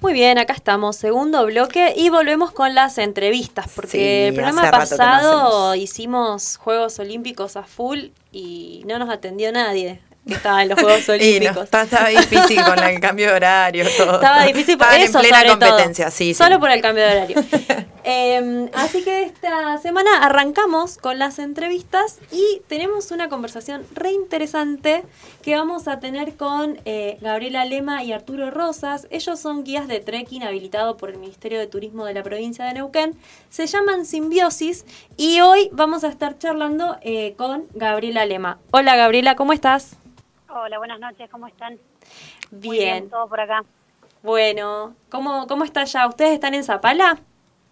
Muy bien, acá estamos, segundo bloque y volvemos con las entrevistas, porque el programa pasado hicimos Juegos Olímpicos a full y no nos atendió nadie que estaba en los Juegos Olímpicos. estaba, difícil con el cambio de horario, todo. Estaba difícil por eso, en plena competencia, sí, Solo por el cambio de horario. Em, así que esta semana arrancamos con las entrevistas y tenemos una conversación re interesante que vamos a tener con eh, Gabriela Lema y Arturo Rosas. Ellos son guías de trekking habilitados por el Ministerio de Turismo de la provincia de Neuquén. Se llaman Simbiosis y hoy vamos a estar charlando eh, con Gabriela Lema. Hola Gabriela, ¿cómo estás? Hola, buenas noches, ¿cómo están? Bien. todo por acá. Bueno, ¿cómo, cómo está ya? ¿Ustedes están en Zapala?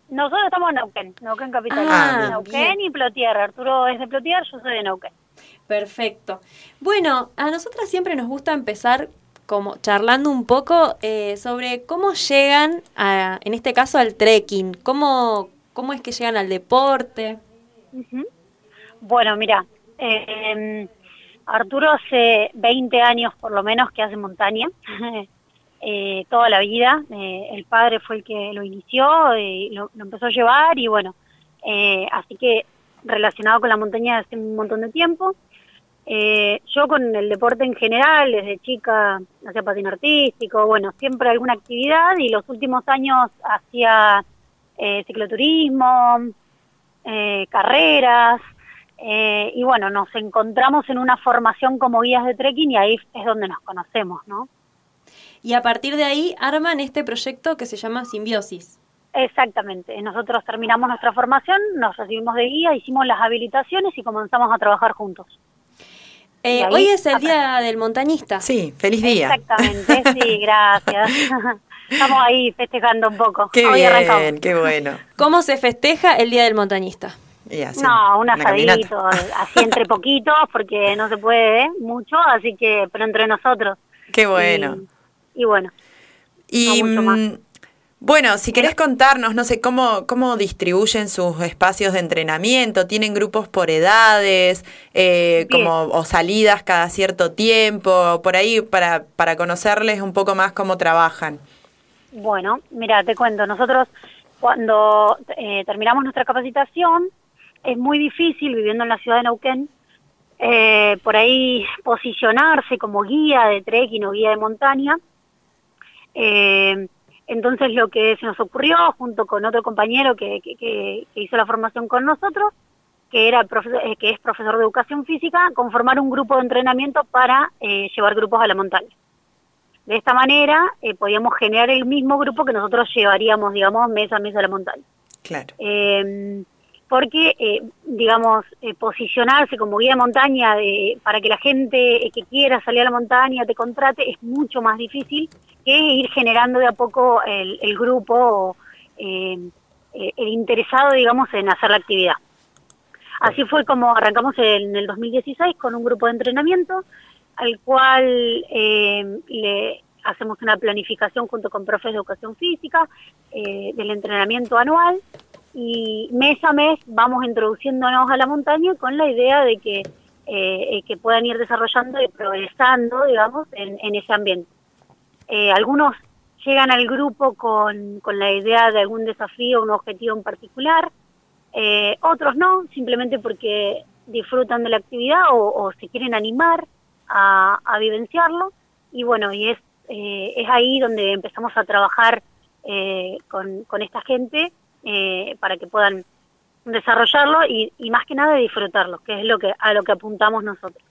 Nosotros estamos en Neuquén, Neuquén Capital. Ah, Neuquén y Plotier. Arturo es de Plotier, yo soy de Neuquén. Perfecto. Bueno, a nosotras siempre nos gusta empezar como charlando un poco eh, sobre cómo llegan, a, en este caso, al trekking. ¿Cómo, cómo es que llegan al deporte? Bueno, mira, eh, Arturo hace 20 años por lo menos que hace montaña, eh, toda la vida. Eh, el padre fue el que lo inició, y lo, empezó a llevar y bueno, eh, así que relacionado con la montaña hace un montón de tiempo. yo con el deporte en general, desde chica hacía patín artístico, bueno, siempre alguna actividad y los últimos años hacía cicloturismo, carreras, eh, y bueno, nos encontramos en una formación como guías de trekking y ahí es donde nos conocemos, ¿no? Y a partir de ahí arman este proyecto que se llama Simbiosis. Exactamente. Nosotros terminamos nuestra formación, nos recibimos de guía, hicimos las habilitaciones y comenzamos a trabajar juntos. Eh, hoy es el Día del Montañista. Sí, feliz día. Exactamente, sí, gracias. Estamos ahí festejando un poco. Qué bien, qué bueno. ¿Cómo se festeja el Día del Montañista? No, un asadito, así entre poquitos, porque no se puede ¿eh? mucho, así que, pero entre nosotros. Qué bueno. Y, bueno. Y mm, bueno, si querés contarnos, no sé, cómo, cómo distribuyen sus espacios de entrenamiento, tienen grupos por edades, eh, como, o salidas cada cierto tiempo, por ahí, para, para conocerles un poco más cómo trabajan. Bueno, mira, te cuento, nosotros cuando eh, terminamos nuestra capacitación, es muy difícil viviendo en la ciudad de Neuquén, eh, por ahí posicionarse como guía de trekking o guía de montaña. Eh, entonces lo que se nos ocurrió, junto con otro compañero que, que, hizo la formación con nosotros, que, era eh, que es profesor de educación física, conformar un grupo de entrenamiento para llevar grupos a la montaña. De esta manera podíamos generar el mismo grupo que nosotros llevaríamos, digamos, mes a mes a la montaña. Claro porque, eh, digamos, eh, posicionarse como guía de montaña de, para que la gente eh, que quiera salir a la montaña te contrate es mucho más difícil que ir generando de a poco el, el grupo, el interesado, digamos, en hacer la actividad. Así fue como arrancamos en el 2016 con un grupo de entrenamiento al cual le hacemos una planificación junto con profes de educación física del entrenamiento anual y mes a mes vamos introduciéndonos a la montaña con la idea de que, eh, que puedan ir desarrollando y progresando, digamos, en, ese ambiente. Eh, algunos llegan al grupo con, con la idea de algún desafío, un objetivo en particular, eh, otros no, simplemente porque disfrutan de la actividad o, se quieren animar a, vivenciarlo. Y bueno, y es, es ahí donde empezamos a trabajar con, con esta gente eh, para que puedan desarrollarlo y, más que nada disfrutarlo, que es lo que a lo que apuntamos nosotros.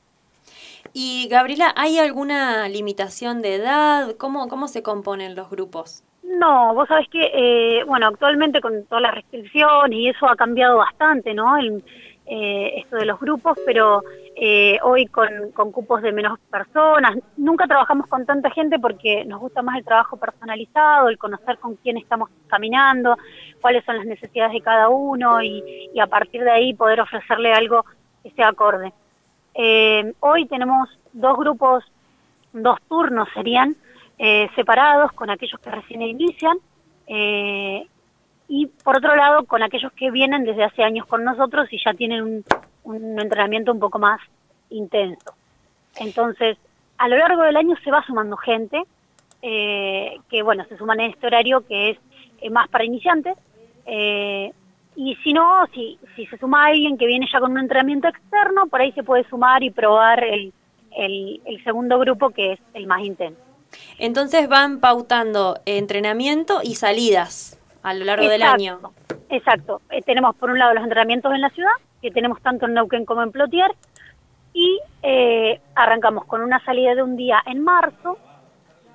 Y Gabriela, ¿hay alguna limitación de edad? ¿Cómo, cómo se componen los grupos? No, vos sabés que, eh, bueno, actualmente con todas las restricciones y eso ha cambiado bastante, ¿no? El, eh, esto de los grupos, pero eh, hoy con, cupos de menos personas. Nunca trabajamos con tanta gente porque nos gusta más el trabajo personalizado, el conocer con quién estamos caminando, cuáles son las necesidades de cada uno y, a partir de ahí poder ofrecerle algo que sea acorde. Eh, hoy tenemos dos grupos, dos turnos serían, separados con aquellos que recién inician y por otro lado con aquellos que vienen desde hace años con nosotros y ya tienen un, entrenamiento un poco más intenso. Entonces, a lo largo del año se va sumando gente, eh, que, bueno, se suman en este horario que es eh, más para iniciantes. Eh, y si no, si, si se suma alguien que viene ya con un entrenamiento externo, por ahí se puede sumar y probar el, el, segundo grupo que es el más intenso. Entonces van pautando entrenamiento y salidas a lo largo del año. Exacto. Tenemos por un lado los entrenamientos en la ciudad, que tenemos tanto en Neuquén como en Plotier, y eh, arrancamos con una salida de un día en marzo,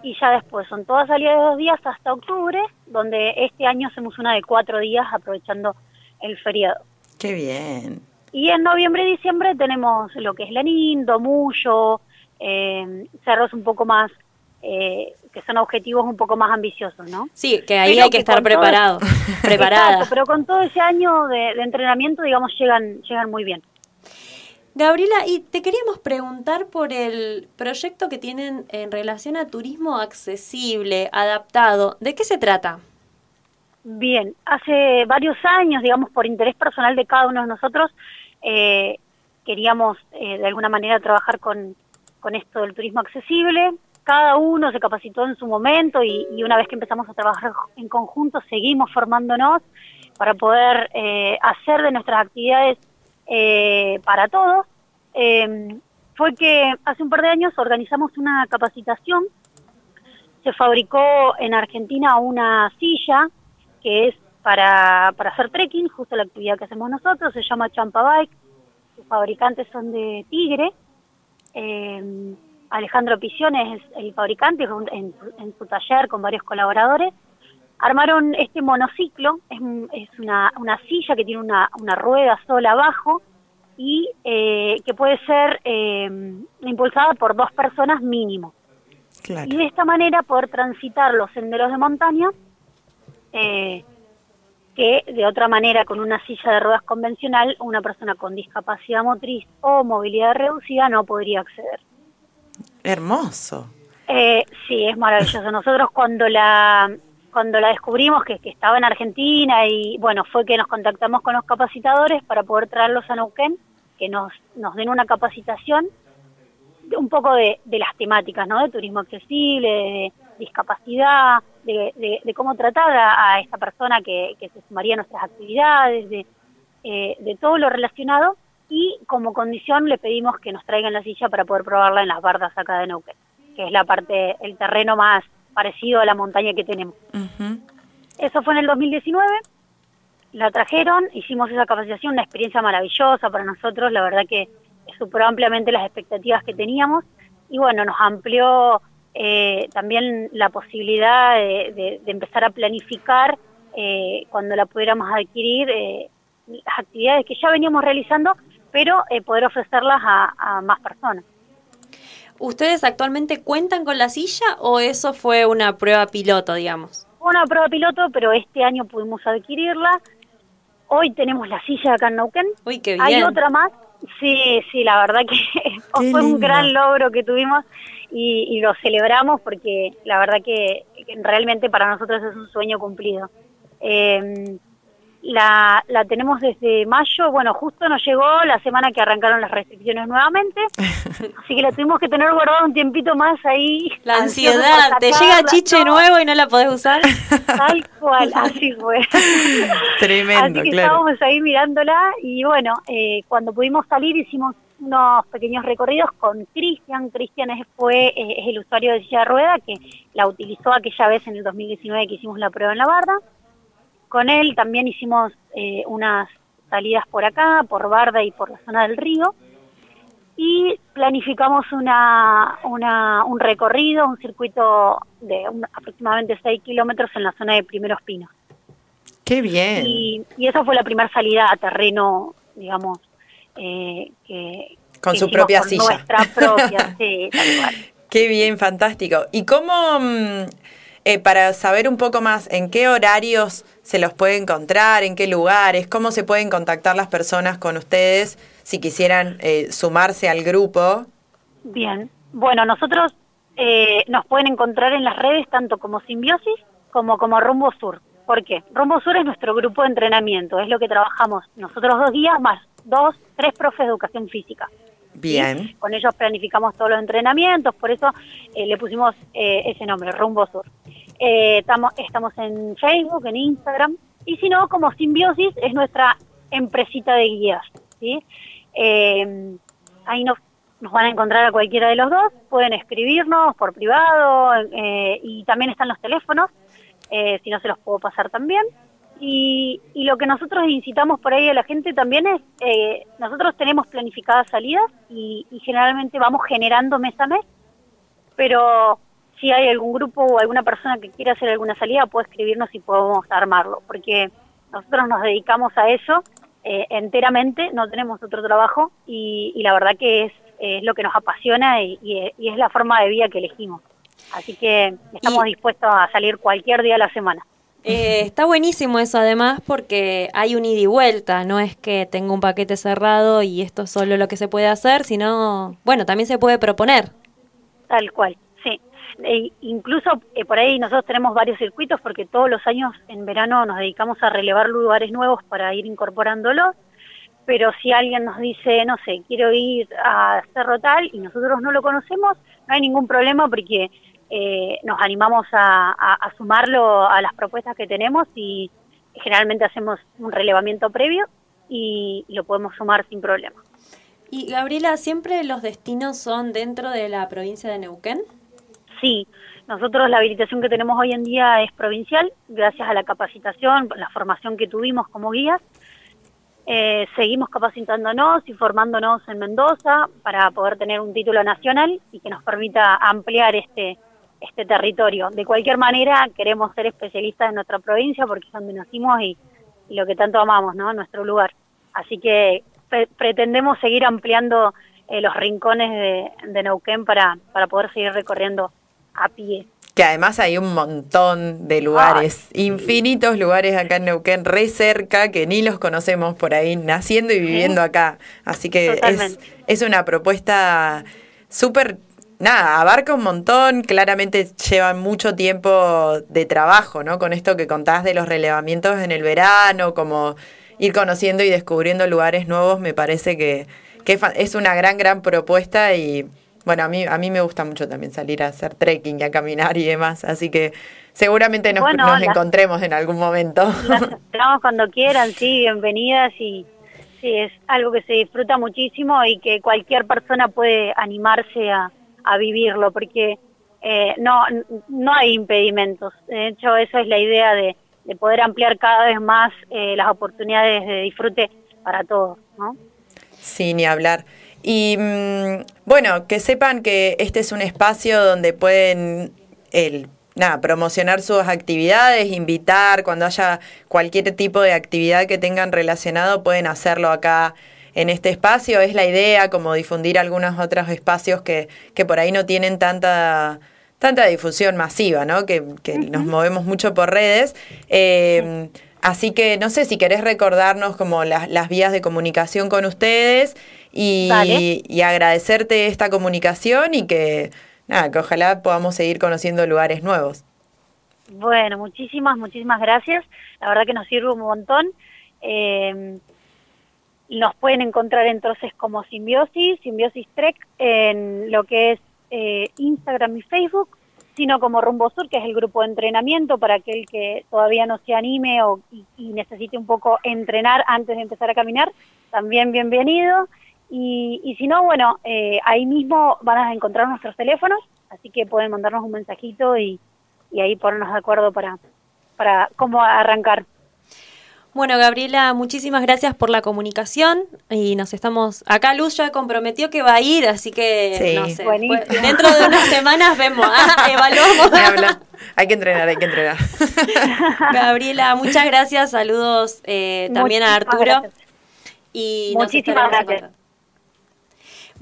y ya después son todas salidas de dos días hasta octubre, donde este año hacemos una de cuatro días aprovechando el feriado. Qué bien. Y en noviembre y diciembre tenemos lo que es Lanín, Domullo, eh, cerros un poco más, eh, que son objetivos un poco más ambiciosos, ¿no? Sí, que ahí hay que, estar preparado, preparada. pero con todo ese año de, entrenamiento, digamos, llegan, llegan muy bien. Gabriela, y te queríamos preguntar por el proyecto que tienen en relación a turismo accesible, adaptado. ¿De qué se trata? Bien, hace varios años, digamos, por interés personal de cada uno de nosotros, eh, queríamos eh, de alguna manera trabajar con, con esto del turismo accesible. Cada uno se capacitó en su momento y, una vez que empezamos a trabajar en conjunto seguimos formándonos para poder eh, hacer de nuestras actividades para todos. fue que hace un par de años organizamos una capacitación, se fabricó en Argentina una silla que es para, para hacer trekking, justo la actividad que hacemos nosotros, se llama Champa Bike, sus fabricantes son de Tigre, eh, Alejandro Pisiones es el fabricante en, en, su taller con varios colaboradores, armaron este monociclo, es, es una, una, silla que tiene una, una rueda sola abajo y eh, que puede ser eh, impulsada por dos personas mínimo. Y de esta manera poder transitar los senderos de montaña eh, que de otra manera con una silla de ruedas convencional una persona con discapacidad motriz o movilidad reducida no podría acceder. Hermoso. Eh, sí, es maravilloso. Nosotros cuando la cuando la descubrimos que, que, estaba en Argentina y bueno, fue que nos contactamos con los capacitadores para poder traerlos a Neuquén, que nos, nos den una capacitación un poco de, de las temáticas, ¿no? De turismo accesible, de discapacidad, de, cómo tratar a, esta persona que, se sumaría a nuestras actividades, de, eh, de todo lo relacionado y como condición le pedimos que nos traigan la silla para poder probarla en las bardas acá de Neuquén, que es la parte, el terreno más parecido a la montaña que tenemos. Eso fue en el 2019, la trajeron, hicimos esa capacitación, una experiencia maravillosa para nosotros, la verdad que superó ampliamente las expectativas que teníamos y bueno, nos amplió eh, también la posibilidad de, empezar a planificar eh, cuando la pudiéramos adquirir eh, las actividades que ya veníamos realizando, pero poder ofrecerlas a, más personas. ¿Ustedes actualmente cuentan con la silla o eso fue una prueba piloto, digamos? Una prueba piloto, pero este año pudimos adquirirla. Hoy tenemos la silla acá en Neuquén. Uy, qué bien. Hay otra más. Sí, sí, la verdad que fue un gran logro que tuvimos y, lo celebramos porque la verdad que, realmente para nosotros es un sueño cumplido. Eh, la, la tenemos desde mayo, bueno, justo nos llegó la semana que arrancaron las restricciones nuevamente, así que la tuvimos que tener guardada un tiempito más ahí. La ansiedad, te llega chiche nuevo y no la podés usar. Tal cual, así fue. Tremendo, Así que estábamos ahí mirándola y bueno, eh, cuando pudimos salir hicimos unos pequeños recorridos con Cristian. Cristian es, fue, eh, es el usuario de silla de rueda que la utilizó aquella vez en el 2019 que hicimos la prueba en la barda. Con él también hicimos eh, unas salidas por acá, por Barda y por la zona del río. Y planificamos una, una, un recorrido, un circuito de aproximadamente 6 kilómetros en la zona de Primeros Pinos. ¡Qué bien! Y, y esa fue la primera salida a terreno, digamos, eh, que... Con su propia silla. Nuestra propia, sí, tal Qué bien, fantástico. ¿Y cómo, mm, eh, para saber un poco más, en qué horarios se los puede encontrar, en qué lugares, cómo se pueden contactar las personas con ustedes si quisieran eh, sumarse al grupo? Bien, bueno, nosotros eh, nos pueden encontrar en las redes tanto como Simbiosis como como Rumbo Sur. ¿Por qué? Rumbo Sur es nuestro grupo de entrenamiento, es lo que trabajamos nosotros dos días más dos, tres profes de educación física. Bien. Con ellos planificamos todos los entrenamientos, por eso eh, le pusimos eh, ese nombre, Rumbo Sur. eh, estamos, estamos en Facebook, en Instagram, y si no, como Simbiosis es nuestra empresita de guías, ¿sí? Eh, ahí nos, nos van a encontrar a cualquiera de los dos, pueden escribirnos por privado eh, y también están los teléfonos, si no se los puedo pasar también. Y, y, lo que nosotros incitamos por ahí a la gente también es, nosotros tenemos planificadas salidas y, y generalmente vamos generando mes a mes, pero si hay algún grupo o alguna persona que quiera hacer alguna salida, puede escribirnos y podemos armarlo, porque nosotros nos dedicamos a eso eh, enteramente, no tenemos otro trabajo y, la verdad que es, lo que nos apasiona y, es la forma de vida que elegimos. Así que estamos dispuestos a salir cualquier día de la semana. Eh, está buenísimo eso además porque hay un ida y vuelta, no es que tengo un paquete cerrado y esto es solo lo que se puede hacer, sino, bueno, también se puede proponer. Tal cual, e incluso eh, por ahí nosotros tenemos varios circuitos porque todos los años en verano nos dedicamos a relevar lugares nuevos para ir incorporándolos, pero si alguien nos dice, no sé, quiero ir a Cerro Tal y nosotros no lo conocemos, no hay ningún problema porque eh, nos animamos a, sumarlo a las propuestas que tenemos y generalmente hacemos un relevamiento previo y lo podemos sumar sin problema. Y Gabriela, ¿siempre los destinos son dentro de la provincia de Neuquén? sí, nosotros la habilitación que tenemos hoy en día es provincial, gracias a la capacitación, la formación que tuvimos como guías. Eh, seguimos capacitándonos y formándonos en Mendoza para poder tener un título nacional y que nos permita ampliar este, este territorio. De cualquier manera, queremos ser especialistas en nuestra provincia porque es donde nacimos y, lo que tanto amamos, ¿no? Nuestro lugar. Así que pretendemos seguir ampliando eh, los rincones de, de Neuquén para, para poder seguir recorriendo a pie. Que además hay un montón de lugares, infinitos lugares acá en Neuquén, re cerca, que ni los conocemos por ahí, naciendo y viviendo acá. Así que es, es una propuesta súper nada, abarca un montón, claramente lleva mucho tiempo de trabajo, ¿no? Con esto que contás de los relevamientos en el verano, como ir conociendo y descubriendo lugares nuevos, me parece que, que es una gran, gran propuesta y bueno, a mí, a mí me gusta mucho también salir a hacer trekking y a caminar y demás, así que seguramente nos, encontremos en algún momento. Las cuando quieran, sí, bienvenidas y sí, es algo que se disfruta muchísimo y que cualquier persona puede animarse a, a vivirlo, porque eh, no, no hay impedimentos. De hecho, esa es la idea de, de poder ampliar cada vez más eh, las oportunidades de disfrute para todos, ¿no? Sí, ni hablar. Y mm, bueno, que sepan que este es un espacio donde pueden el, nada, promocionar sus actividades, invitar, cuando haya cualquier tipo de actividad que tengan relacionado, pueden hacerlo acá en este espacio. Es la idea, como difundir algunos otros espacios que, que por ahí no tienen tanta tanta difusión masiva, ¿no? Que, que nos movemos mucho por redes. Eh, Así que no sé si querés recordarnos como las, vías de comunicación con ustedes y, agradecerte esta comunicación y que, nada, que ojalá podamos seguir conociendo lugares nuevos. Bueno, muchísimas, muchísimas gracias. La verdad que nos sirve un montón. Eh, nos pueden encontrar entonces como Simbiosis, Simbiosis Trek, en lo que es eh, Instagram y Facebook sino como Rumbo Sur, que es el grupo de entrenamiento para aquel que todavía no se anime o, y, necesite un poco entrenar antes de empezar a caminar, también bienvenido. Y, y si no, bueno, eh, ahí mismo van a encontrar nuestros teléfonos, así que pueden mandarnos un mensajito y, y ahí ponernos de acuerdo para, para cómo arrancar. Bueno, Gabriela, muchísimas gracias por la comunicación y nos estamos acá Luz ya comprometió que va a ir, así que no sé, dentro de unas semanas vemos, ah, evaluamos. hay que entrenar, hay que entrenar. Gabriela, muchas gracias, saludos eh, también a Arturo y muchísimas gracias.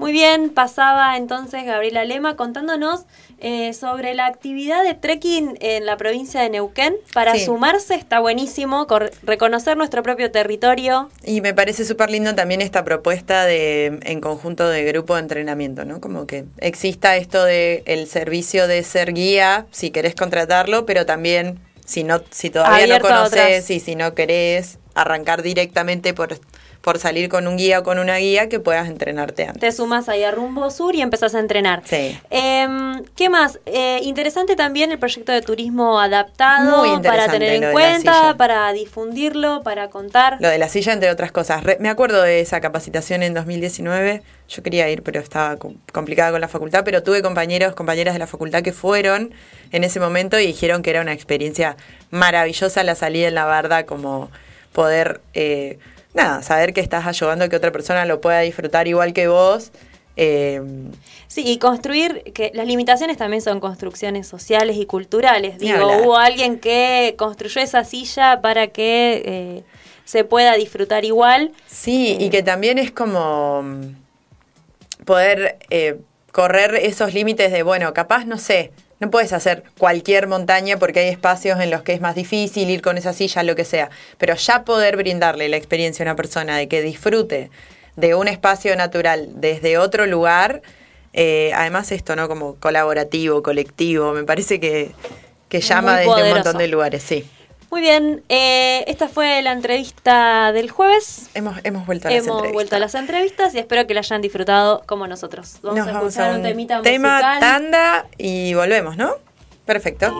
Muy bien, pasaba entonces Gabriela Lema contándonos eh, sobre la actividad de trekking en la provincia de Neuquén. Para sumarse está buenísimo, reconocer nuestro propio territorio. Y me parece súper lindo también esta propuesta de en conjunto de grupo de entrenamiento, ¿no? Como que exista esto de el servicio de ser guía, si querés contratarlo, pero también si no si todavía no conoces y si no querés arrancar directamente por por salir con un guía o con una guía que puedas entrenarte antes. Te sumas ahí a Rumbo Sur y empezás a entrenar. Sí. Em, ¿Qué más? Eh, interesante también el proyecto de turismo adaptado para tener en cuenta, para difundirlo, para contar. Lo de la silla, entre otras cosas. me acuerdo de esa capacitación en 2019. Yo quería ir, pero estaba complicada con la facultad, pero tuve compañeros, compañeras de la facultad que fueron en ese momento y dijeron que era una experiencia maravillosa la salida en la barda, como poder, eh, nada, saber que estás ayudando a que otra persona lo pueda disfrutar igual que vos. Eh, sí, y construir, que las limitaciones también son construcciones sociales y culturales. Digo, hubo alguien que construyó esa silla para que eh, se pueda disfrutar igual. Sí, y que también es como mm, poder correr esos límites de, bueno, capaz, no sé, no puedes hacer cualquier montaña porque hay espacios en los que es más difícil ir con esa silla, lo que sea. Pero ya poder brindarle la experiencia a una persona de que disfrute de un espacio natural desde otro lugar, eh, además esto, ¿no? Como colaborativo, colectivo, me parece que, que llama desde un montón de lugares, sí. Muy bien, eh, esta fue la entrevista del jueves. Hemos, hemos vuelto a las entrevistas. Hemos vuelto a las entrevistas y espero que la hayan disfrutado como nosotros. Vamos a escuchar un, temita tema, tanda y volvemos, ¿no? Perfecto.